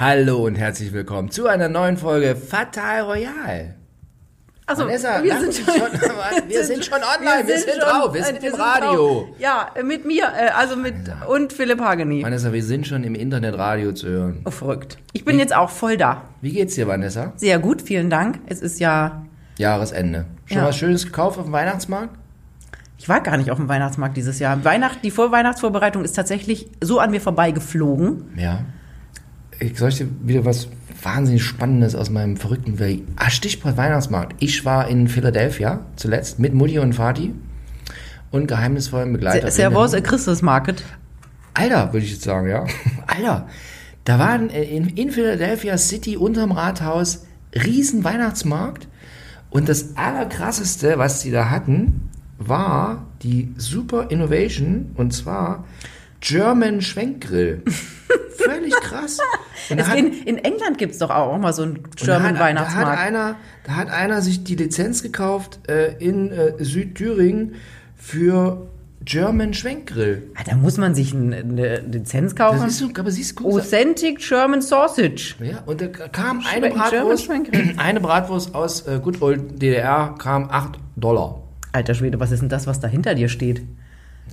Hallo und herzlich willkommen zu einer neuen Folge Fatal Royal. Also, Vanessa, wir sind schon, schon- wir sind schon online, wir sind drauf, wir sind im Radio. drauf. Ja, mit mir, äh, also mit und Philipp Hageni. Vanessa, wir sind schon im Internetradio zu hören. Oh, verrückt. Ich bin jetzt auch voll da. Wie geht's dir, Vanessa? Sehr gut, vielen Dank. Es ist ja, Jahresende. Schon Ja. was Schönes gekauft auf dem Weihnachtsmarkt? ich war gar nicht auf dem Weihnachtsmarkt dieses Jahr. Weihnacht, die Vorweihnachtsvorbereitung ist tatsächlich so an mir vorbeigeflogen. Ja. Ich soll ich dir wieder was wahnsinnig Spannendes aus meinem verrückten Weg. Ah, Stichwort Weihnachtsmarkt. Ich war in Philadelphia zuletzt mit Mutti und Vati und geheimnisvollen Begleiterinnen. Servus, Christmas Market. Alter, würde ich jetzt sagen, ja. Alter, da waren in, in Philadelphia City unterm Rathaus riesen Weihnachtsmarkt und das allerkrasseste, was sie da hatten, war die Super Innovation und zwar German Schwenkgrill. Völlig krass. Es hat- in, in England gibt's doch auch mal so einen und da German hat, Da hat, Weihnachtsmarkt. einer, da hat einer sich die Lizenz gekauft äh, in äh, Südthüringen für German Schwenkgrill. Ah, da muss man sich ein- eine Lizenz Das kaufen. ist so, aber siehst du, Authentic German Sausage. Ja, und da kam eine Schwenk- Bratwurst, eine Bratwurst aus äh, Good Old DDR kam 8 Dollar. Alter Schwede, was ist denn das, was da hinter dir steht?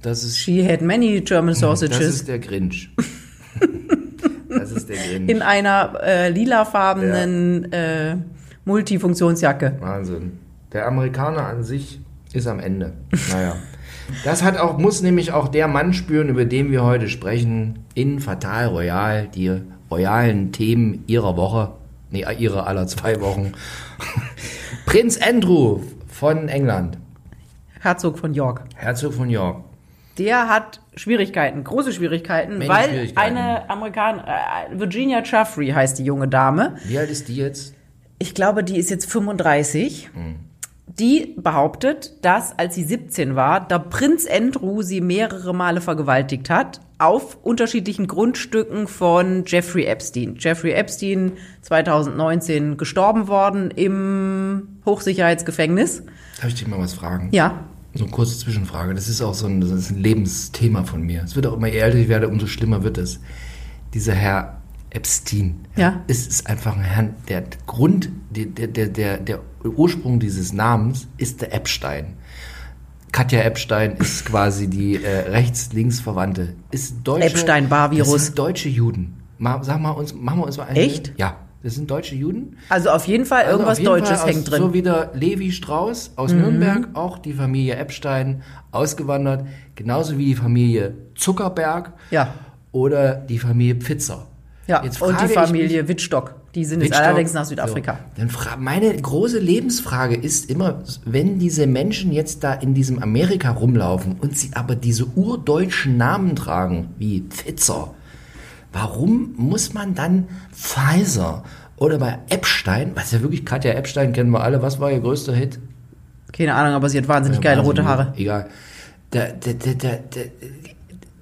Das ist, She had many German das sausages ist der Grinch. das ist der Grinch. in einer äh, lilafarbenen äh, Multifunktionsjacke. Wahnsinn. Der Amerikaner an sich ist am Ende. Naja. Das hat auch, muss nämlich auch der Mann spüren, über den wir heute sprechen, in Fatal Royal, die royalen Themen ihrer Woche, nee, ihrer aller zwei Wochen. Prinz Andrew von England, Herzog von York. Herzog von York. Der hat Schwierigkeiten, große Schwierigkeiten, Menge weil Schwierigkeiten. eine Amerikaner, äh, Virginia Jeffrey heißt die junge Dame. Wie alt ist die jetzt? Ich glaube, die ist jetzt 35. Die behauptet, dass als sie 17 war, der Prinz Andrew sie mehrere Male vergewaltigt hat auf unterschiedlichen Grundstücken von Jeffrey Epstein. Jeffrey Epstein 2019 gestorben worden im Hochsicherheitsgefängnis. Darf ich dich mal was fragen? Ja. So eine kurze Zwischenfrage. Das ist auch so ein, das ist ein Lebensthema von mir. Es wird auch immer älter ich werde, umso schlimmer wird es. Dieser Herr Epstein. Ja. Es ist einfach ein Herr, der Grund, der, der, der, der, Ursprung dieses Namens ist der Epstein. Katja Epstein ist quasi die äh, rechts-links-Verwandte. Ist deutsche, sind deutsche Juden. Ma, sag mal uns, machen wir uns mal ein. Echt? Ja. Das sind deutsche Juden. Also auf jeden Fall Also irgendwas auf jeden Deutsches Fall aus, hängt drin. Mhm. So wie der Levi Strauss aus Nürnberg, auch die Familie Epstein ausgewandert, genauso wie die Familie Zuckerberg Ja. oder die Familie Pfitzer. ja. Jetzt Und die Familie Wittstock. Die sind mich, jetzt allerdings nach Südafrika. So, dann meine große Lebensfrage ist immer, wenn diese Menschen jetzt da in diesem Amerika rumlaufen und sie aber diese urdeutschen Namen tragen, wie Pfitzer, warum muss man dann Pfizer oder bei Epstein, was ja wirklich Katja Epstein kennen wir alle, was war ihr größter Hit? Keine Ahnung, aber sie hat wahnsinnig geile Wahnsinn, rote Haare. Egal. Der, der, der, der, der,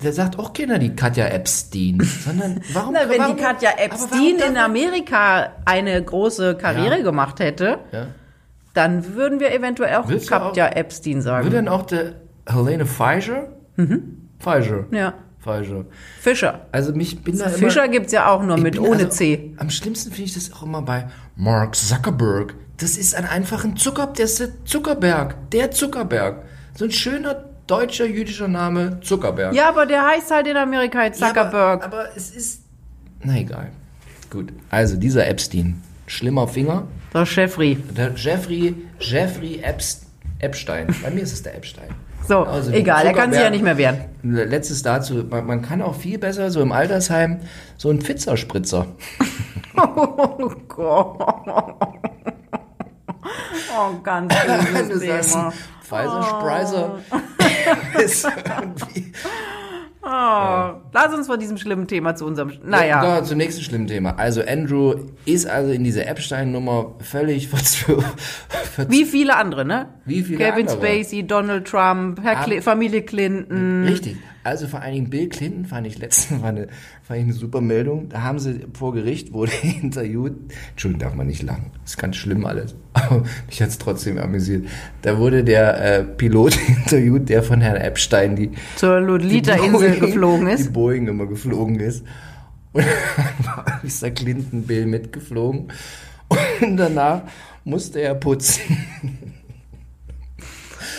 der sagt auch keiner die Katja Epstein, sondern warum? Na, wenn warum, die Katja Epstein in Amerika eine große Karriere Ja. gemacht hätte, Ja. dann würden wir eventuell auch Willst Katja Epstein sagen. Wird dann auch der Helene Fischer? Mhm. Fischer. Ja. Fischer. Fischer. Also mich bin da immer, Fischer gibt's ja auch nur mit ohne also, C. Am schlimmsten finde ich das auch immer bei Mark Zuckerberg. Das ist ein einfacher Zucker, der ist der Zuckerberg, der Zuckerberg. So ein schöner deutscher jüdischer Name Zuckerberg. Ja, aber der heißt halt in Amerika jetzt Ja, Zuckerberg. Aber, aber es ist. Na egal. Gut. Also dieser Epstein. Schlimmer Finger. der Jeffrey. Der Jeffrey, Jeffrey Epst, Epstein. Bei mir ist es der Epstein. So, Also, egal, er kann sich ja nicht mehr wehren. Letztes dazu, man, man kann auch viel besser so im Altersheim so einen Pfizerspritzer. Oh Gott. Oh, ganz böses Thema. Pfizer Spreiser ist irgendwie. Oh, lass uns von diesem schlimmen Thema zu unserem. Naja. Ja, zum nächsten schlimmen Thema. Also Andrew ist also in diese Epstein-Nummer völlig verzwö- ver Wie viele andere, ne? Wie viele Kevin andere? Spacey, Donald Trump, Herr Ah. Cli Familie Clinton. Richtig. Also vor allen Dingen Bill Clinton fand ich letztens war eine, fand ich eine super Meldung. Da haben sie vor Gericht wurde interviewt. Entschuldigung, darf man nicht lachen. Das ist ganz schlimm alles. Aber mich hat's trotzdem amüsiert. Da wurde der äh, Pilot interviewt, der von Herrn Epstein die Zur Lolita-Insel geflogen Die ist. Boeing immer geflogen ist. Und dann war Mr. Clinton Bill mitgeflogen. Und danach musste er putzen.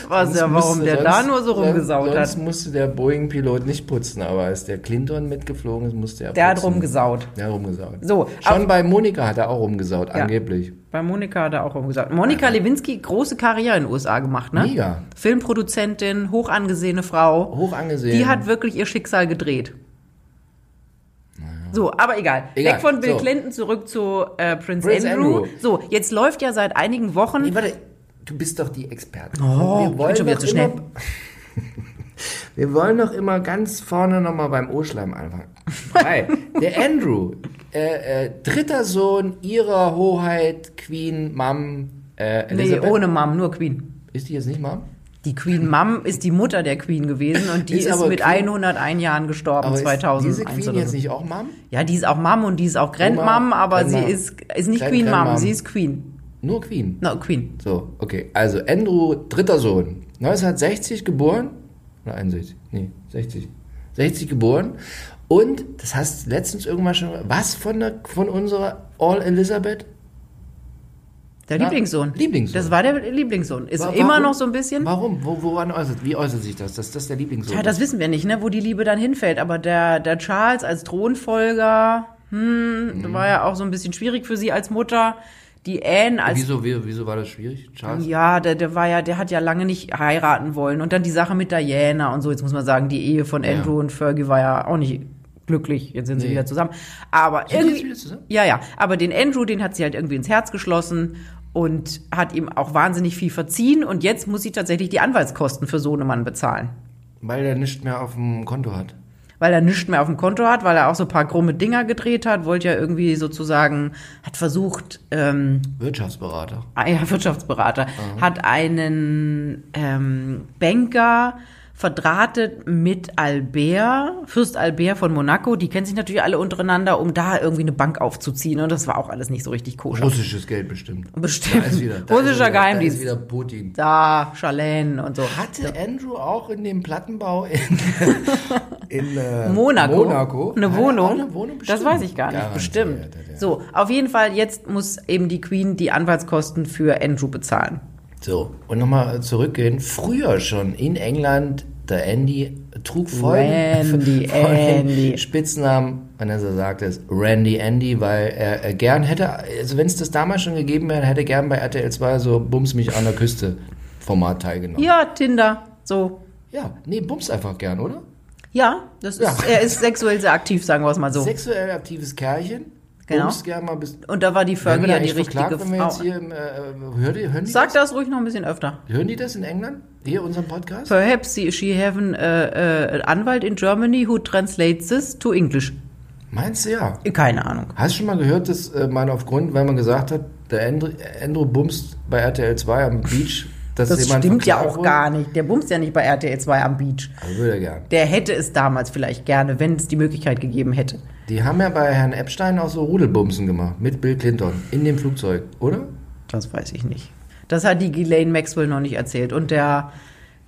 Was ja, warum musste- der da sonst- nur so rumgesaut sonst hat. Sonst musste der Boeing-Pilot nicht putzen, aber als der Clinton mitgeflogen ist, musste er Der hat putzen. rumgesaut. Der hat rumgesaut. So, Schon bei Monika hat er auch rumgesaut, Ja. angeblich. Bei Monika hat er auch rumgesagt. Monika Lewinsky, große Karriere in den USA gemacht, ne? Mega. Filmproduzentin, hoch angesehene Frau. Hoch angesehen. Die hat wirklich ihr Schicksal gedreht. So, aber egal. Egal. Weg von Bill So. Clinton zurück zu äh, Prince, Prince Andrew. Andrew. So, jetzt läuft ja seit einigen Wochen. Nee, warte, du bist doch die Expertin. Oh, ich bin schon wieder zu schnell. Wir wollen doch immer ganz vorne nochmal beim O-Schleim anfangen. Weil der Andrew, äh, äh, dritter Sohn ihrer Hoheit, Queen, Mom, äh, Nee, Elisabeth. ohne Mom, nur Queen. Ist die jetzt nicht Mom? Die Queen Mom ist die Mutter der Queen gewesen und die Ist ist, mit Queen- 101 Jahren gestorben, Aber ist 2001 diese Queen jetzt nicht auch Mom? Ja, die ist auch Mom und die ist auch Grandmom, Oma, aber Grandmom. sie ist, ist nicht Grand- Queen Mom, sie ist Queen. Nur Queen. No, Queen. So, okay. Also Andrew, dritter Sohn. 1960 geboren. Oder 61? Nee, 60. 60 geboren. Und, das hast du letztens irgendwann schon, was von, der, von unserer All Elizabeth? Der Ja, Lieblingssohn. Lieblingssohn. Das war der Lieblingssohn. Ist Wa- immer warum? noch so ein bisschen. Warum? Wo, woran äußert, wie äußert sich das, dass das der Lieblingssohn Ja, das ist? wissen wir nicht, ne, wo die Liebe dann hinfällt. Aber der, der Charles als Thronfolger, hm, Mhm. war ja auch so ein bisschen schwierig für sie als Mutter. Die Anne als Wieso, wie, wieso war das schwierig, Charles? Ja, der, der war ja, der hat ja lange nicht heiraten wollen. Und dann die Sache mit Diana und so. Jetzt muss man sagen, die Ehe von Andrew und Fergie war ja auch nicht glücklich. Jetzt sind sie Nee. wieder zusammen. Aber Sind die irgendwie. jetzt wieder zusammen? Ja, ja. Aber den Andrew, den hat sie halt irgendwie ins Herz geschlossen und hat ihm auch wahnsinnig viel verziehen. Und jetzt muss sie tatsächlich die Anwaltskosten für Sohnemann bezahlen. Weil er nichts mehr auf dem Konto hat. Weil er nichts mehr auf dem Konto hat, weil er auch so ein paar krumme Dinger gedreht hat, wollte ja irgendwie sozusagen, hat versucht, ähm, Wirtschaftsberater. Ah ja, Wirtschaftsberater, hat einen ähm, Banker verdrahtet mit Albert, Fürst Albert von Monaco. Die kennen sich natürlich alle untereinander, um da irgendwie eine Bank aufzuziehen. Und das war auch alles nicht so richtig koscher. Russisches Geld bestimmt. Bestimmt. Da ist wieder, da Russischer ist wieder, Geheimdienst. Da ist wieder Putin. Da, Charlene und so. Hatte Andrew auch in dem Plattenbau in, in äh, Monaco. Monaco Eine Wohnung. eine Wohnung das weiß ich gar nicht. Garantiert Bestimmt. So, auf jeden Fall, jetzt muss eben die Queen die Anwaltskosten für Andrew bezahlen. So, und nochmal zurückgehen. Früher schon in England, der Andy trug folgenden, Randy, Andy. Spitznamen, Vanessa sagt es, Randy Andy, weil er, er gern hätte, also wenn es das damals schon gegeben wäre, hätte er gern bei RTL 2 so Bums mich an der Küste Format teilgenommen. Ja, Tinder, so. Ja, nee, Bums einfach gern, oder? Ja, das ist, Ja. er ist sexuell sehr aktiv, sagen wir es mal so. Sexuell aktives Kerlchen. Genau. Und da war die Fergie ja die richtige wenn wir jetzt Frau. hier im, äh, hören die, hören die Sag das? das ruhig noch ein bisschen öfter. Hören die das in England? Hier, unseren Podcast? Perhaps she she have an äh, Anwalt in Germany who translates this to English. Meinst du ja? Keine Ahnung. Hast du schon mal gehört, dass äh, man aufgrund, weil man gesagt hat, der Andrew, Andrew bumst bei RTL 2 am Beach, dass Das stimmt ja auch gar nicht. Der bumst ja nicht bei RTL 2 am Beach. Also würde er gern. Der hätte es damals vielleicht gerne, wenn es die Möglichkeit gegeben hätte. Die haben ja bei Herrn Epstein auch so Rudelbumsen gemacht mit Bill Clinton in dem Flugzeug, oder? Das weiß ich nicht. Das hat die Ghislaine Maxwell noch nicht erzählt. Und der,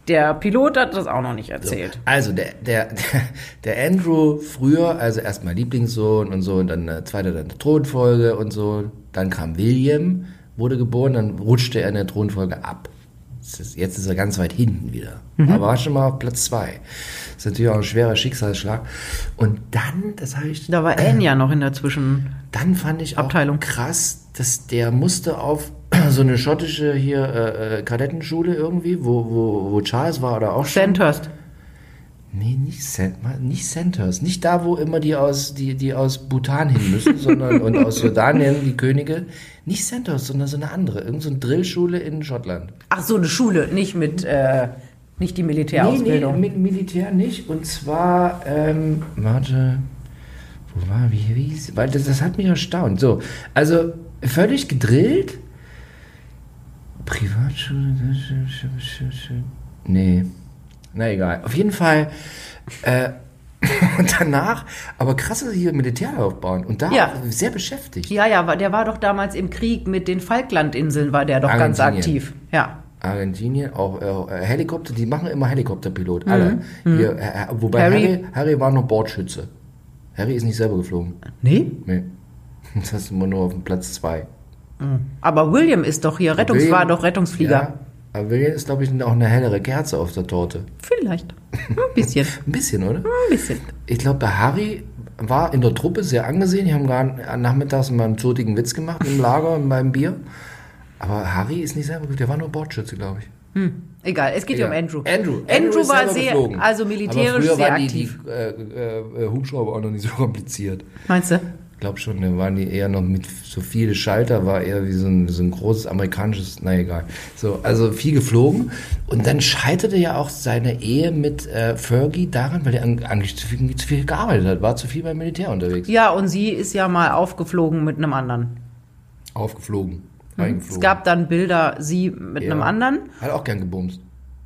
der Pilot hat das auch noch nicht erzählt. Also der, der, der, Andrew früher, also erstmal Lieblingssohn und so, und dann äh, zweiter dann Thronfolge und so. Dann kam William, wurde geboren, dann rutschte er in der Thronfolge ab. Jetzt ist er ganz weit hinten wieder. Aber war schon mal auf Platz zwei. Das ist natürlich auch ein schwerer Schicksalsschlag. Und dann, das habe ich Da war Anne ja noch in der Zwischen. dann fand ich auch Abteilung. krass, dass der musste auf so eine schottische hier äh, äh, Kadettenschule irgendwie, wo, wo, wo Charles war oder auch schon. Sandhurst. Nee, nicht, Cent, nicht Centers. Nicht da, wo immer die aus, die, die aus Bhutan hin müssen, sondern und aus Jordanien, die Könige. Nicht Centers, sondern so eine andere. Irgend so eine Drillschule in Schottland. Ach so, eine Schule, nicht mit, äh, nicht die Militärausbildung. Nee, nee, mit Militär nicht. Und zwar, ähm, warte, wo war, wie hieß, weil das, das hat mich erstaunt. So, also völlig gedrillt. Privatschule, nee, na egal. Auf jeden Fall, äh, und danach, aber krasse hier Militärlaufbahn und da Ja. sehr beschäftigt. Ja, ja, der war doch damals im Krieg mit den Falklandinseln, war der doch ganz aktiv. Ja. Argentinien, auch äh, Helikopter, die machen immer Helikopterpilot, alle. Hier, äh, wobei Mhm. Harry- Harry, Harry war noch Bordschütze. Harry ist nicht selber geflogen. Nee? Nee. Das ist immer nur auf dem Platz zwei. Aber William ist doch hier, Rettungs William- war doch Rettungsflieger. Ja, aber William ist, glaube ich, auch eine hellere Kerze auf der Torte. Vielleicht. Ein bisschen. Ein bisschen, oder? Ein bisschen. Ich glaube, bei Harry war in der Truppe sehr angesehen. Die haben gerade nachmittags mal einen zotigen Witz gemacht im Lager beim Bier. Aber Harry ist nicht selber gut. Der war nur Bordschütze, glaube ich. Egal, es geht ja um. Andrew. Andrew, Andrew ist war sehr, geflogen. also Aber militärisch früher sehr waren die, aktiv. Die äh, äh, äh, Hubschrauber auch noch nicht so kompliziert. Meinst du? Ich glaube schon, da waren die eher noch mit so viele Schalter, war eher wie so ein, so ein großes amerikanisches, na egal. So, also viel geflogen. Und dann scheiterte ja auch seine Ehe mit äh, Fergie daran, weil er eigentlich zu viel, zu viel gearbeitet hat, war zu viel beim Militär unterwegs. Ja, und sie ist ja mal aufgeflogen mit einem anderen. Aufgeflogen, Es reingeflogen. gab dann Bilder, sie mit Ja. einem anderen. Hat auch gern gebumst.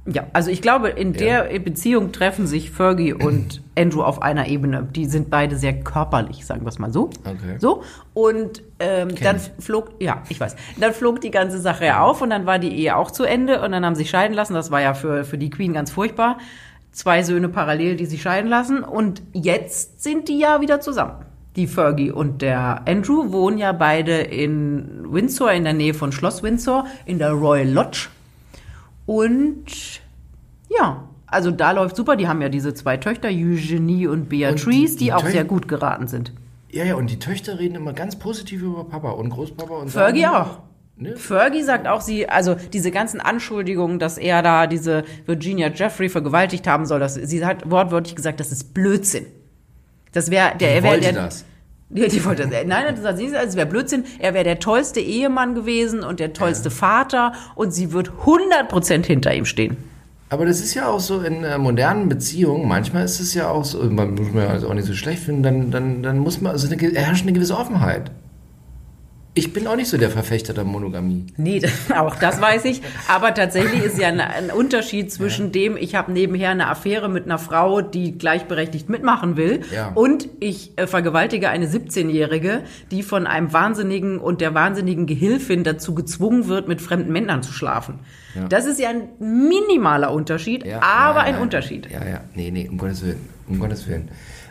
Ja, also ich glaube, in Ja. der Beziehung treffen sich Fergie und Andrew auf einer Ebene. Die sind beide sehr körperlich, sagen wir es mal so. Okay. So. Und ähm, dann ich. flog, ja, ich weiß, dann flog die ganze Sache ja auf und dann war die Ehe auch zu Ende und dann haben sie sich scheiden lassen. Das war ja für, für die Queen ganz furchtbar. Zwei Söhne parallel, die sich scheiden lassen. Und jetzt sind die ja wieder zusammen. Die Fergie und der Andrew wohnen ja beide in Windsor, in der Nähe von Schloss Windsor, in der Royal Lodge. Und ja, also da läuft super. Die haben ja diese zwei Töchter, Eugenie und Beatrice, die, die auch Tö- sehr gut geraten sind. Ja, ja, und die Töchter reden immer ganz positiv über Papa und Großpapa und Fergie sagen- auch. Ne? Fergie sagt auch, sie, also diese ganzen Anschuldigungen, dass er da diese Virginia Jeffrey vergewaltigt haben soll, dass, sie hat wortwörtlich gesagt, das ist Blödsinn. Das wäre der, er wollte der, das. Ja, die wollte das. Nein, das sagt sie, es wäre Blödsinn. Er wäre der tollste Ehemann gewesen und der tollste Vater und sie wird 100% hinter ihm stehen. Aber das ist ja auch so in äh, modernen Beziehungen, manchmal ist es ja auch so, man muss man ja also auch nicht so schlecht finden, dann, dann, dann muss man, also eine, herrscht eine gewisse Offenheit. Ich bin auch nicht so der Verfechter der Monogamie. Nee, auch das weiß ich. Aber tatsächlich ist ja ein, ein Unterschied zwischen dem, ich habe nebenher eine Affäre mit einer Frau, die gleichberechtigt mitmachen will, Ja. und ich äh, vergewaltige eine 17-Jährige, die von einem Wahnsinnigen und der wahnsinnigen Gehilfin dazu gezwungen wird, mit fremden Männern zu schlafen. Ja. Das ist ja ein minimaler Unterschied, Ja, aber ja, ein ja. Unterschied. Ja, ja, nee, nee, um Gottes Willen, um Gottes Willen,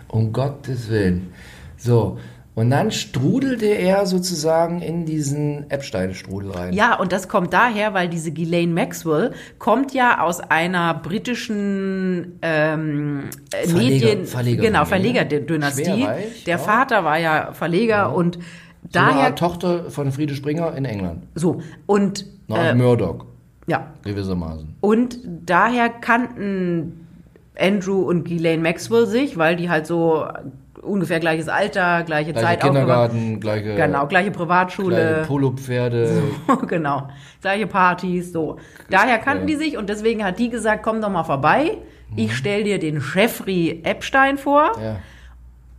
um Gottes Willen. So, und dann strudelte er sozusagen in diesen Epstein-Strudel rein. Ja, und das kommt daher, weil diese Ghislaine Maxwell kommt ja aus einer britischen ähm, äh, Verleger- Medien, Verleger- genau? Verlegerdynastie. Der ja. Vater war ja Verleger und so daher Tochter von Friede Springer in England. so und Art äh, Murdoch, ja gewissermaßen. und daher kannten Andrew und Ghislaine Maxwell sich, weil die halt so ungefähr gleiches Alter, gleiche Gleicher Zeit Kindergarten, gleiche, Genau, gleiche Privatschule. kleine Polopferde. genau. Gleiche Partys, so. Daher kannten die sich und deswegen hat die gesagt, komm doch mal vorbei. Ich stell dir den Jeffrey Epstein vor Ja.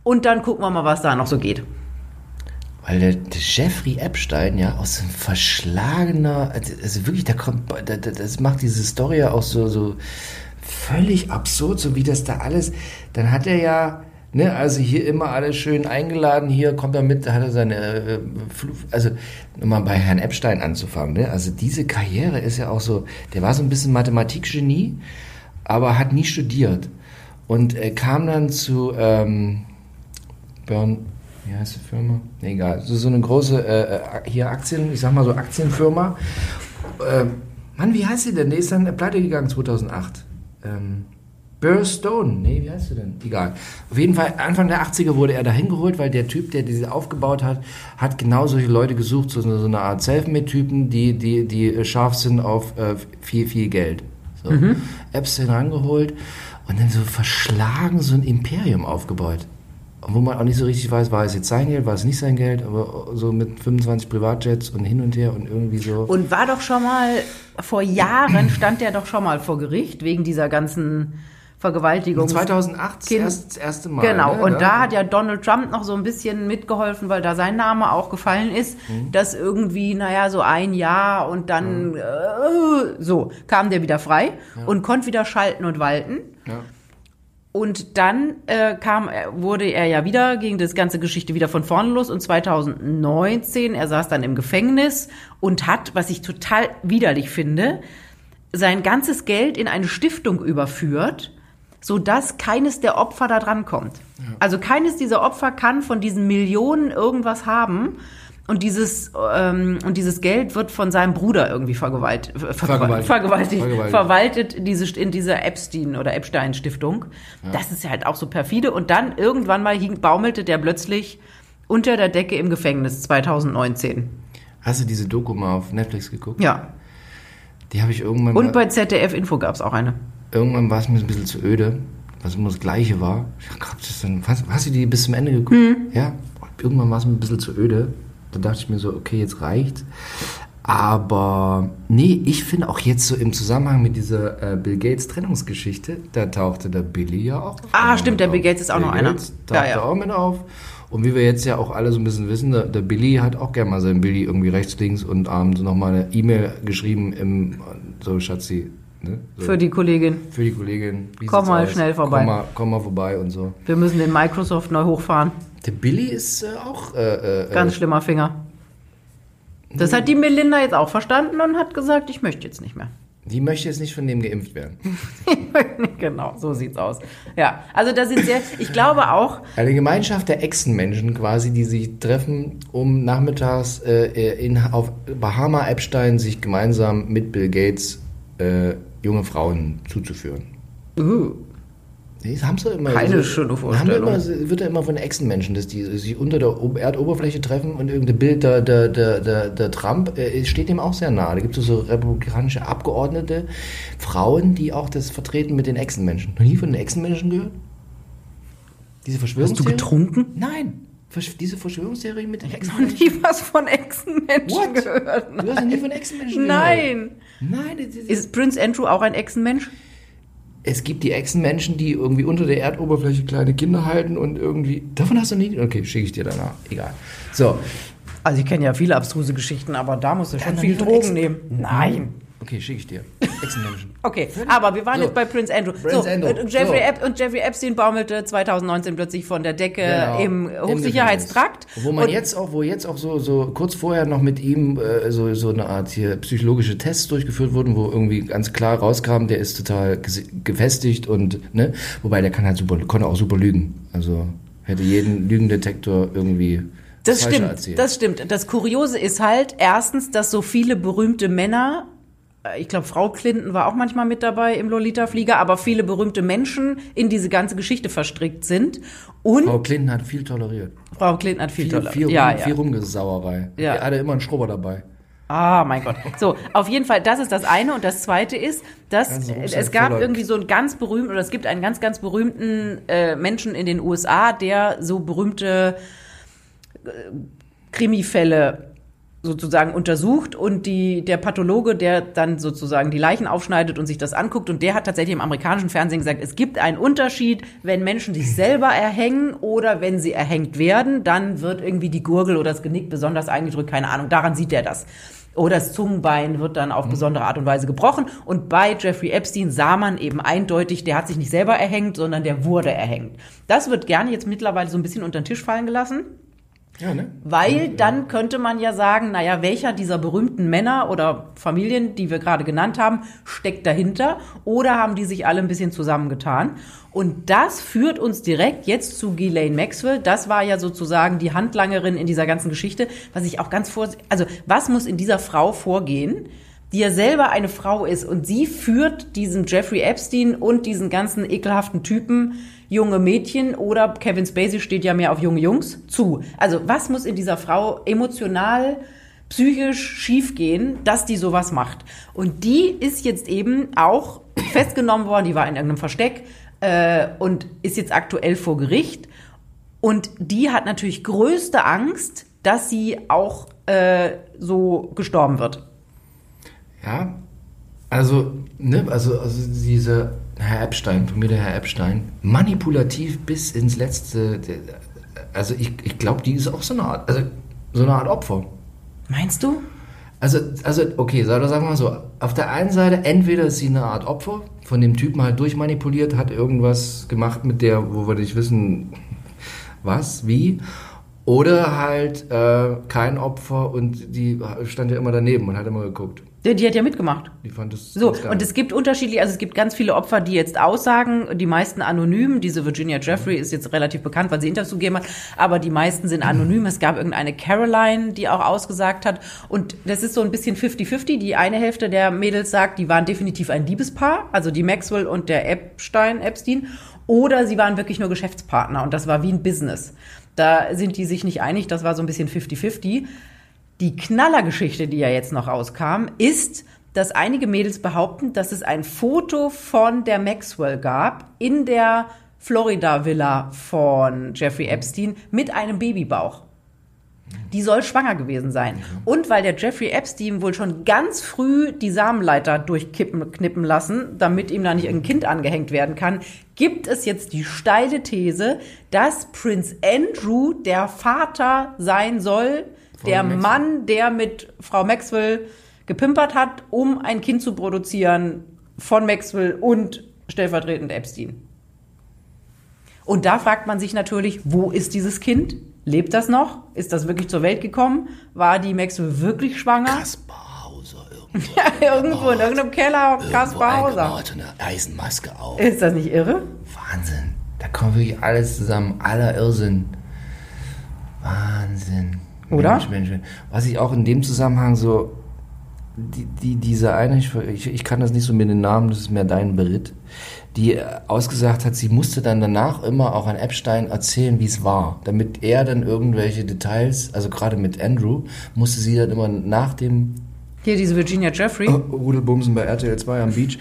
und dann gucken wir mal, was da noch so geht. Weil der, der Jeffrey Epstein ja aus so ein verschlagener, also, also wirklich, da kommt, da, da, das macht diese Story ja auch so, so völlig absurd, so wie das da alles, dann hat er ja, ne, also hier immer alles schön eingeladen, hier kommt er mit, da hat er seine, äh, also nochmal bei Herrn Epstein anzufangen, ne, also diese Karriere ist ja auch so, der war so ein bisschen Mathematikgenie, aber hat nie studiert und äh, kam dann zu, ähm, Burn, wie heißt die Firma? Nee, egal. So, so eine große, äh, äh, hier Aktien, ich sag mal so Aktienfirma. Ähm, Mann, wie heißt sie denn? Die ist dann pleite gegangen 2008. Ähm, Burr Stone, nee, wie heißt sie denn? Egal. Auf jeden Fall, Anfang der 80er wurde er dahin geholt, weil der Typ, der diese aufgebaut hat, hat genau solche Leute gesucht, so, so eine Art Selfmade-Typen, die, die, die scharf sind auf äh, viel, viel Geld. So. Epstein rangeholt und dann so verschlagen so ein Imperium aufgebaut. Wo man auch nicht so richtig weiß, war es jetzt sein Geld, war es nicht sein Geld, aber so mit 25 Privatjets und hin und her und irgendwie so. Und war doch schon mal, vor Jahren stand der doch schon mal vor Gericht wegen dieser ganzen Vergewaltigung. 2008 das, Kind- erst, das erste Mal. Genau, ne? und da hat ja Donald Trump noch so ein bisschen mitgeholfen, weil da sein Name auch gefallen ist, Mhm. dass irgendwie, naja, so ein Jahr und dann äh, so kam der wieder frei und konnte wieder schalten und walten. Ja. Und dann äh, kam, er- wurde er ja wieder, ging das ganze Geschichte wieder von vorne los und 2019, er saß dann im Gefängnis und hat, was ich total widerlich finde, sein ganzes Geld in eine Stiftung überführt, sodass keines der Opfer da dran kommt. Also keines dieser Opfer kann von diesen Millionen irgendwas haben. Und dieses, ähm, und dieses Geld wird von seinem Bruder irgendwie vergewalt, ver Vergewaltigt. vergewaltigt, Vergewaltigt. verwaltet diese, in dieser Epstein- oder Epstein-Stiftung. Das ist ja halt auch so perfide. Und dann irgendwann mal hing, baumelte der plötzlich unter der Decke im Gefängnis 2019. Hast du diese Doku mal auf Netflix geguckt? Ja. Die habe ich irgendwann Und bei ZDF Info gab es auch eine. Irgendwann war es mir ein bisschen zu öde, was immer das Gleiche war. Ich gedacht, das dann, hast, hast du die bis zum Ende geguckt? Hm. Ja. Irgendwann war es mir ein bisschen zu öde. Da dachte ich mir so, okay, jetzt reicht's. Aber nee, ich finde auch jetzt so im Zusammenhang mit dieser äh, Bill Gates Trennungsgeschichte, da tauchte der Billy ja auch. Ah, mit stimmt, der auf. Bill Gates ist auch Bill noch einer. Gates tauchte Ja, ja. auch mit auf. Und wie wir jetzt ja auch alle so ein bisschen wissen, der, der Billy hat auch gerne mal sein Billy irgendwie rechts, links und abends nochmal eine E-Mail geschrieben im, so Schatzi, ne? So, Für die Kollegin. für die Kollegin. Wie Komm mal aus? schnell vorbei. Komm mal, komm mal vorbei und so. Wir müssen den Microsoft neu hochfahren. Der Billy ist äh, auch äh, äh, Ganz schlimmer Finger. Das hat die Melinda jetzt auch verstanden und hat gesagt, ich möchte jetzt nicht mehr. Die möchte jetzt nicht von dem geimpft werden. genau, so sieht's aus. Ja, also da sind sehr, ich glaube auch, Eine Gemeinschaft der Echsenmenschen quasi, die sich treffen, um nachmittags äh, in, auf Bahama Epstein sich gemeinsam mit Bill Gates äh, junge Frauen zuzuführen. uh, Das haben sie immer. Keine schöne haben Vorstellung. Immer, wird ja immer von Echsenmenschen, dass die sich unter der Ob- Erdoberfläche treffen und irgendein Bild der, der, der, der, Trump äh, steht dem auch sehr nahe. Da gibt es so republikanische Abgeordnete, Frauen, die auch das vertreten mit den Echsenmenschen. Noch nie von den Echsenmenschen gehört? Diese hast du Verschwörungstheorie? getrunken? Nein. Versch- Diese Verschwörungstheorie mit den Noch Echsenmenschen. nie was von Echsenmenschen What? gehört. Du hast noch nie von Echsenmenschen gehört? Nein. Nein, das ist, Ist Prince Andrew auch ein Echsenmensch? es gibt die Echsenmenschen, die irgendwie unter der Erdoberfläche kleine Kinder halten und irgendwie. Davon hast du nie. Okay, schicke ich dir danach. Egal. So. Also ich kenne ja viele abstruse Geschichten, aber da musst du schon viel Drogen Echsen- nehmen. Nein. Okay, schicke ich dir. Echsenmenschen. Okay, aber wir waren So. jetzt bei Prince Andrew. Prince so, Andrew. Und, Jeffrey So. Ep und Jeffrey Epstein baumelte 2019 plötzlich von der Decke Genau. im Hochsicherheitstrakt. Wo man Und- jetzt auch, wo jetzt auch so, so kurz vorher noch mit ihm äh, so, so eine Art hier psychologische Tests durchgeführt wurden, wo irgendwie ganz klar rauskam, der ist total gefestigt und, ne, wobei der kann halt super, konnte auch super lügen. Also hätte jeden Lügendetektor irgendwie Das stimmt, erzählt. das stimmt. Das Kuriose ist halt erstens, dass so viele berühmte Männer, äh, ich glaube, Frau Clinton war auch manchmal mit dabei im Lolita-Flieger, aber viele berühmte Menschen in diese ganze Geschichte verstrickt sind. Und Frau Clinton hat viel toleriert. Frau Clinton hat viel, Viel, toller- viel, ja, rum, ja. viel Rumgesauerei. Ja. Er hatte immer einen Schrubber dabei. Ah, mein Gott. So, auf jeden Fall, das ist das eine. Und das zweite ist, dass es gab irgendwie so einen ganz berühmten, oder es gibt einen ganz, ganz berühmten äh, Menschen in den USA, der so berühmte äh, Krimifälle sozusagen untersucht und die, der Pathologe, der dann sozusagen die Leichen aufschneidet und sich das anguckt und der hat tatsächlich im amerikanischen Fernsehen gesagt, es gibt einen Unterschied, wenn Menschen sich selber erhängen oder wenn sie erhängt werden, dann wird irgendwie die Gurgel oder das Genick besonders eingedrückt, keine Ahnung, daran sieht er das. Oder das Zungenbein wird dann auf besondere Art und Weise gebrochen. Und bei Jeffrey Epstein sah man eben eindeutig, der hat sich nicht selber erhängt, sondern der wurde erhängt. Das wird gerne jetzt mittlerweile so ein bisschen unter den Tisch fallen gelassen. Ja, ne? Weil dann könnte man ja sagen, naja, welcher dieser berühmten Männer oder Familien, die wir gerade genannt haben, steckt dahinter? Oder haben die sich alle ein bisschen zusammengetan? Und das führt uns direkt jetzt zu Ghislaine Maxwell. Das war ja sozusagen die Handlangerin in dieser ganzen Geschichte, was ich auch ganz vor, also was muss in dieser Frau vorgehen? die ja selber eine Frau ist und sie führt diesen Jeffrey Epstein und diesen ganzen ekelhaften Typen, junge Mädchen oder Kevin Spacey steht ja mehr auf junge Jungs, zu. Also was muss in dieser Frau emotional, psychisch schiefgehen, dass die sowas macht? Und die ist jetzt eben auch festgenommen worden, die war in irgendeinem Versteck äh, und ist jetzt aktuell vor Gericht. Und die hat natürlich größte Angst, dass sie auch äh, so gestorben wird. Ja, also, ne, also, also dieser Herr Epstein, von mir der Herr Epstein, manipulativ bis ins letzte, also ich, ich glaube, die ist auch so eine Art, also so eine Art Opfer. Meinst du? Also, also okay, sagen wir mal so, auf der einen Seite, entweder ist sie eine Art Opfer, von dem Typen halt durchmanipuliert, hat irgendwas gemacht mit der, wo wir nicht wissen, was, wie, Oder halt äh, kein Opfer und die stand ja immer daneben und hat immer geguckt. Die, die hat ja mitgemacht. Die fand es So, und es gibt unterschiedliche, also es gibt ganz viele Opfer, die jetzt aussagen, die meisten anonym. Diese Virginia Jeffrey ist jetzt relativ bekannt, weil sie Interviews gegeben hat, aber die meisten sind anonym. Es gab irgendeine Caroline, die auch ausgesagt hat. Und das ist so ein bisschen 50-50. Die eine Hälfte der Mädels sagt, die waren definitiv ein Liebespaar, also die Maxwell und der Epstein, Epstein. Oder sie waren wirklich nur Geschäftspartner und das war wie ein Business. Da sind die sich nicht einig, das war so ein bisschen 50-50. Die Knallergeschichte, die ja jetzt noch rauskam, ist, dass einige Mädels behaupten, dass es ein Foto von der Maxwell gab in der Florida-Villa von Jeffrey Epstein mit einem Babybauch. Die soll schwanger gewesen sein. Und weil der Jeffrey Epstein wohl schon ganz früh die Samenleiter durchkippen, knippen lassen, damit ihm da nicht ein Kind angehängt werden kann, gibt es jetzt die steile These, dass Prince Andrew der Vater sein soll, der Maxwell. Mann, der mit Frau Maxwell gepimpert hat, um ein Kind zu produzieren von Maxwell und stellvertretend Epstein. Und da fragt man sich natürlich, wo ist dieses Kind? Lebt das noch? Ist das wirklich zur Welt gekommen? War die Maxwell wirklich schwanger? Kaspar Hauser irgendwo. Irgendwo in irgendeinem Keller, Kaspar Hauser. Eine Eisenmaske auf. Ist das nicht irre? Wahnsinn. Da kommt wirklich alles zusammen. Aller Irrsinn. Wahnsinn. Oder? Mensch, Mensch, Mensch. Was ich auch in dem Zusammenhang so, die, die, diese eine, ich, ich, ich kann das nicht so mit den Namen, das ist mehr dein Beritt, die ausgesagt hat, sie musste dann danach immer auch an Epstein erzählen, wie es war, damit er dann irgendwelche Details, also gerade mit Andrew, musste sie dann immer nach dem Hier diese Virginia Jeffrey. Rudelbumsen bei RTL 2 am Beach,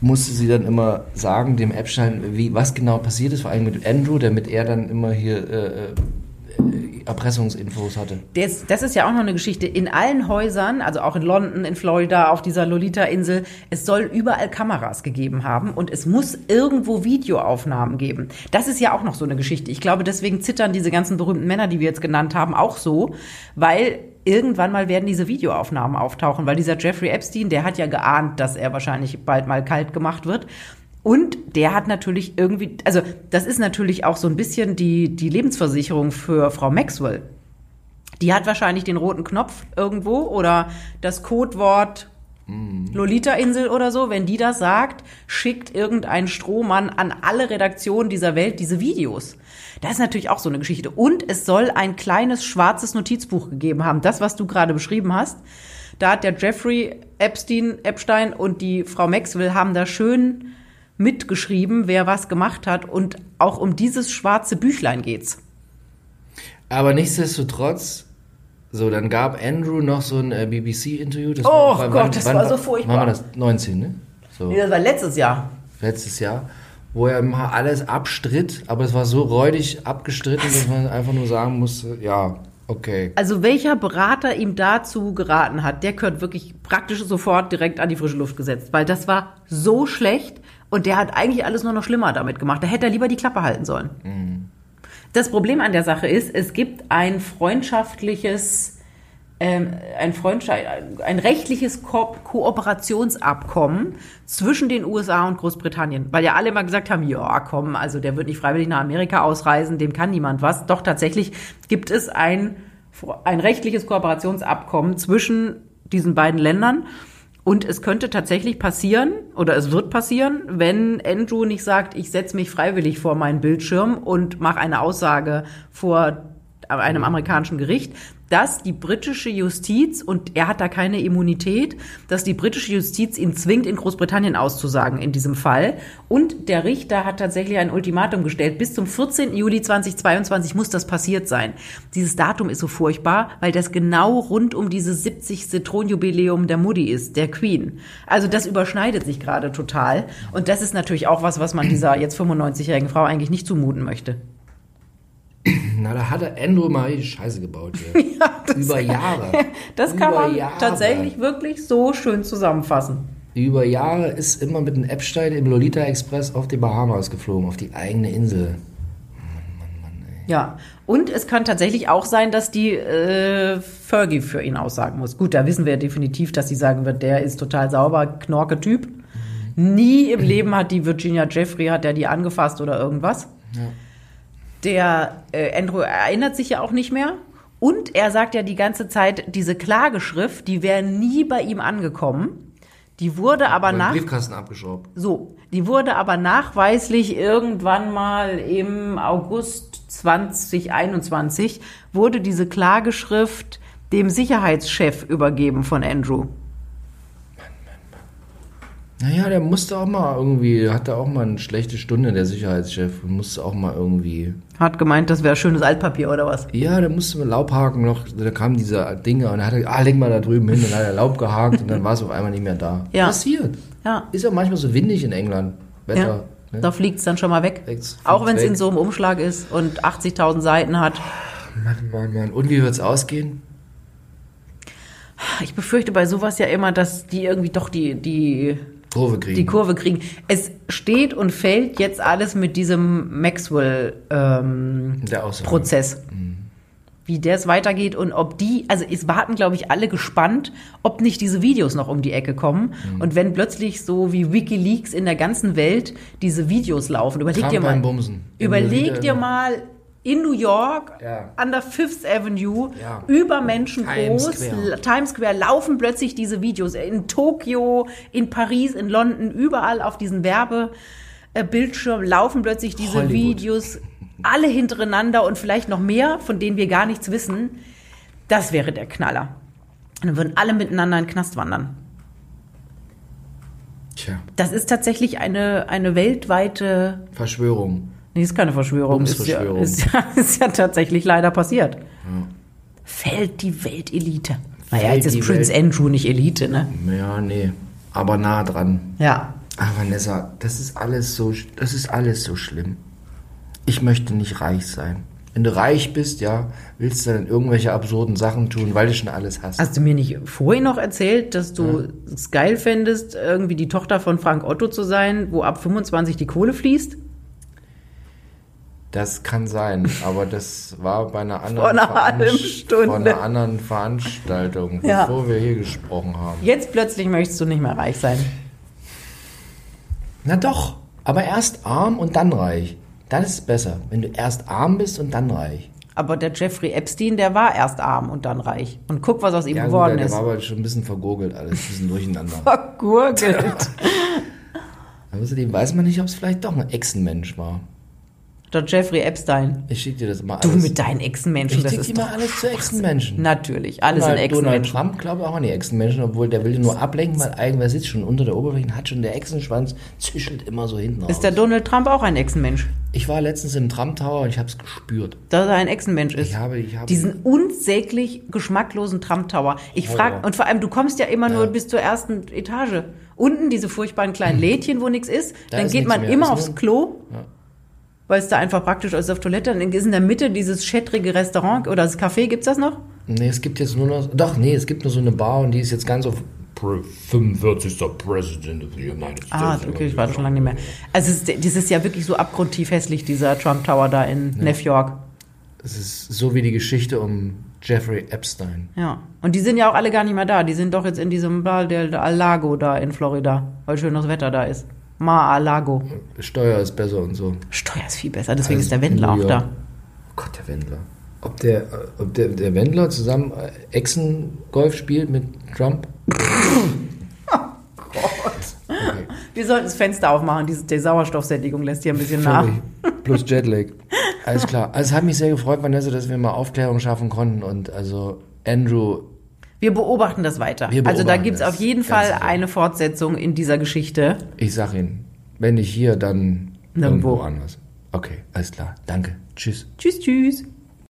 musste sie dann immer sagen, dem Epstein, wie, was genau passiert ist, vor allem mit Andrew, damit er dann immer hier äh, äh, Erpressungsinfos hatte. Das, das ist ja auch noch eine Geschichte. In allen Häusern, also auch in London, in Florida, auf dieser Lolita-Insel, es soll überall Kameras gegeben haben und es muss irgendwo Videoaufnahmen geben. Das ist ja auch noch so eine Geschichte. Ich glaube, deswegen zittern diese ganzen berühmten Männer, die wir jetzt genannt haben, auch so, weil irgendwann mal werden diese Videoaufnahmen auftauchen, weil dieser Jeffrey Epstein, der hat ja geahnt, dass er wahrscheinlich bald mal kalt gemacht wird. Und der hat natürlich irgendwie, also das ist natürlich auch so ein bisschen die, die Lebensversicherung für Frau Maxwell. Die hat wahrscheinlich den roten Knopf irgendwo oder das Codewort Lolita-Insel oder so. Wenn die das sagt, schickt irgendein Strohmann an alle Redaktionen dieser Welt diese Videos. Das ist natürlich auch so eine Geschichte. Und es soll ein kleines schwarzes Notizbuch gegeben haben. Das, was du gerade beschrieben hast. Da hat der Jeffrey Epstein, Epstein und die Frau Maxwell haben da schön mitgeschrieben, wer was gemacht hat. Und auch um dieses schwarze Büchlein geht's. Aber nichtsdestotrotz, so, dann gab Andrew noch so ein äh, BBC-Interview. Oh war- wann- Gott, das wann war so furchtbar. Wann war das? 19, ne? So. Nee, das war letztes Jahr. letztes Jahr, wo er mal alles abstritt, aber es war so räudig abgestritten, dass man einfach nur sagen musste, ja, okay. Also welcher Berater ihm dazu geraten hat, der gehört wirklich praktisch sofort direkt an die frische Luft gesetzt, weil das war so schlecht und der hat eigentlich alles nur noch schlimmer damit gemacht. Da hätte er lieber die Klappe halten sollen. Das Problem an der Sache ist, es gibt ein freundschaftliches, ähm, ein, Freundschaft, ein rechtliches Ko Kooperationsabkommen zwischen den USA und Großbritannien, weil ja alle immer gesagt haben, ja, komm, also der wird nicht freiwillig nach Amerika ausreisen, dem kann niemand was. Doch tatsächlich gibt es ein, ein rechtliches Kooperationsabkommen zwischen diesen beiden Ländern. Und es könnte tatsächlich passieren, oder es wird passieren, wenn Andrew nicht sagt, ich setze mich freiwillig vor meinen Bildschirm und mache eine Aussage vor einem amerikanischen Gericht, dass die britische Justiz, und er hat da keine Immunität, dass die britische Justiz ihn zwingt, in Großbritannien auszusagen in diesem Fall. Und der Richter hat tatsächlich ein Ultimatum gestellt. Bis zum 14. Juli 2022 muss das passiert sein. Dieses Datum ist so furchtbar, weil das genau rund um dieses 70. Thronjubiläum der Mutti ist, der Queen. Also das überschneidet sich gerade total. Und das ist natürlich auch was, was man dieser jetzt 95-jährigen Frau eigentlich nicht zumuten möchte. Na, da hat er Andrew mal die Scheiße gebaut hier. Über Jahre. Das kann Über man Jahre. tatsächlich wirklich so schön zusammenfassen. Über Jahre ist immer mit dem Epstein im Lolita Express auf die Bahamas geflogen, auf die eigene Insel. Ja, und es kann tatsächlich auch sein, dass die äh, Fergie für ihn aussagen muss. Gut, da wissen wir definitiv, dass sie sagen wird, der ist total sauber, knorke Typ. Nie im Leben hat die Virginia Jeffrey, hat der die angefasst oder irgendwas. Der äh, Andrew erinnert sich ja auch nicht mehr. Und er sagt ja die ganze Zeit, diese Klageschrift, die wäre nie bei ihm angekommen. Die wurde aber Mein nach Briefkasten abgeschraubt. so, die wurde aber nachweislich irgendwann mal im August 2021 wurde diese Klageschrift dem Sicherheitschef übergeben von Andrew. Naja, der musste auch mal irgendwie, hatte auch mal eine schlechte Stunde, der Sicherheitschef. Musste auch mal irgendwie. Hat gemeint, das wäre schönes Altpapier oder was? Ja, der musste mit Laubhaken noch, da kamen diese Dinge und dann hat er, ah, leg mal da drüben hin, und dann hat er Laub gehakt und dann war es auf einmal nicht mehr da. Ja. Passiert. Ja. Ist ja manchmal so windig in England. Wetter. ja. ne? Da fliegt es dann schon mal weg. Fliegt's- Auch wenn es fliegt's in so einem Umschlag ist und 80.000 Seiten hat. Mann, Mann, Mann. Und wie wird's ausgehen? Ich befürchte bei sowas ja immer, dass die irgendwie doch die, die, Kurve kriegen. die Kurve kriegen. Es steht und fällt jetzt alles mit diesem Maxwell ähm, Der. Prozess. Wie das weitergeht und ob die, also es warten, glaube ich, alle gespannt, ob nicht diese Videos noch um die Ecke kommen. Und wenn plötzlich so wie Wikileaks in der ganzen Welt diese Videos laufen, überleg Trump dir mal. Bumsen. Überleg dir mal in New York Ja. an der Fifth Avenue Ja. über Menschen Times groß, Square. Times Square laufen plötzlich diese Videos in Tokio, in Paris, in London, überall auf diesen Werbebildschirmen laufen plötzlich diese Hollywood. Videos alle hintereinander und vielleicht noch mehr, von denen wir gar nichts wissen. Das wäre der Knaller. Dann würden alle miteinander in den Knast wandern. Tja, Das ist tatsächlich eine, eine weltweite Verschwörung. Nee, ist keine Verschwörung. Ist ja, ist, ja, ist ja tatsächlich leider passiert. Fällt die Weltelite. Naja, jetzt ist Prince Welt- Andrew nicht Elite, ne? Ja, nee. Aber nah dran. Ja. Ah, Vanessa, das ist alles so, das ist alles so schlimm. Ich möchte nicht reich sein. Wenn du reich bist, ja, willst du dann irgendwelche absurden Sachen tun, weil du schon alles hast. Hast du mir nicht vorhin noch erzählt, dass du es geil fändest, irgendwie die Tochter von Frank Otto zu sein, wo ab 25 die Kohle fließt? Das kann sein, aber das war bei einer anderen, Vor einer Veranst-. Vor einer anderen Veranstaltung, Ja. bevor wir hier gesprochen haben. Jetzt plötzlich möchtest du nicht mehr reich sein. Na doch, aber erst arm und dann reich. Das ist besser, wenn du erst arm bist und dann reich. Aber der Jeffrey Epstein, der war erst arm und dann reich. Und guck, was aus ihm Ja, geworden der ist. war aber schon ein bisschen vergurgelt alles, ein bisschen durcheinander. Vergurgelt. Außerdem weiß man nicht, ob es vielleicht doch ein Echsenmensch war. Der Jeffrey Epstein. Ich schicke dir das mal Du alles. mit deinen Echsenmenschen, ich das ist dir mal alles zu Echsenmenschen. Natürlich, alles Donald, Donald Echsenmenschen. Trump glaube ich auch an die Echsenmenschen, obwohl der will nur ablenken, weil irgendwer sitzt schon unter der Oberfläche und hat schon der Echsenschwanz, zischelt immer so hinten. Ist der Donald Trump auch ein Echsenmensch? ich war letztens im Trump Tower und ich habe es gespürt. Dass er ein Echsenmensch ist. Ich habe, ich habe Diesen unsäglich geschmacklosen Trump Tower. Ich Horror. frage, und vor allem, du kommst ja immer nur Ja. bis zur ersten Etage. Unten diese furchtbaren kleinen Lädchen, wo nichts ist. Da dann ist geht man mehr. immer Ist aufs nur- Klo, Ja. Weil es da einfach praktisch ist auf Toilette. Dann ist in der Mitte dieses schättrige Restaurant oder das Café, gibt's das noch? Nee, es gibt jetzt nur noch. Doch, nee, es gibt nur so eine Bar und die ist jetzt ganz auf. Pre- 45. President of the United States. Ah, okay, ich war da schon lange nicht mehr. Also es ist, das ist ja wirklich so abgrundtief hässlich, dieser Trump Tower da in New York. Es ist so wie die Geschichte um Jeffrey Epstein. Ja. Und die sind ja auch alle gar nicht mehr da. Die sind doch jetzt in diesem Bar del Lago da in Florida, weil schönes Wetter da ist. Mar-a-Lago. Steuer ist besser und so. Steuer ist viel besser, deswegen Alles ist der Wendler auch da. Oh Gott, der Wendler. Ob der, ob der, der Wendler zusammen äh, Echsen-Golf spielt mit Trump? Wir sollten das Fenster aufmachen, diese, die Sauerstoffsättigung lässt hier ein bisschen nach. Völlig. Plus Jetlag. Alles klar. Also es hat mich sehr gefreut, Vanessa, dass wir mal Aufklärung schaffen konnten. Und also Andrew, Wir beobachten das weiter. Wir also da beobachten gibt's das, auf jeden Fall sicher. eine Fortsetzung in dieser Geschichte. ich sag Ihnen, wenn nicht hier, dann Nirgendwo. irgendwo anders. Okay, alles klar. Danke. Tschüss. Tschüss, tschüss.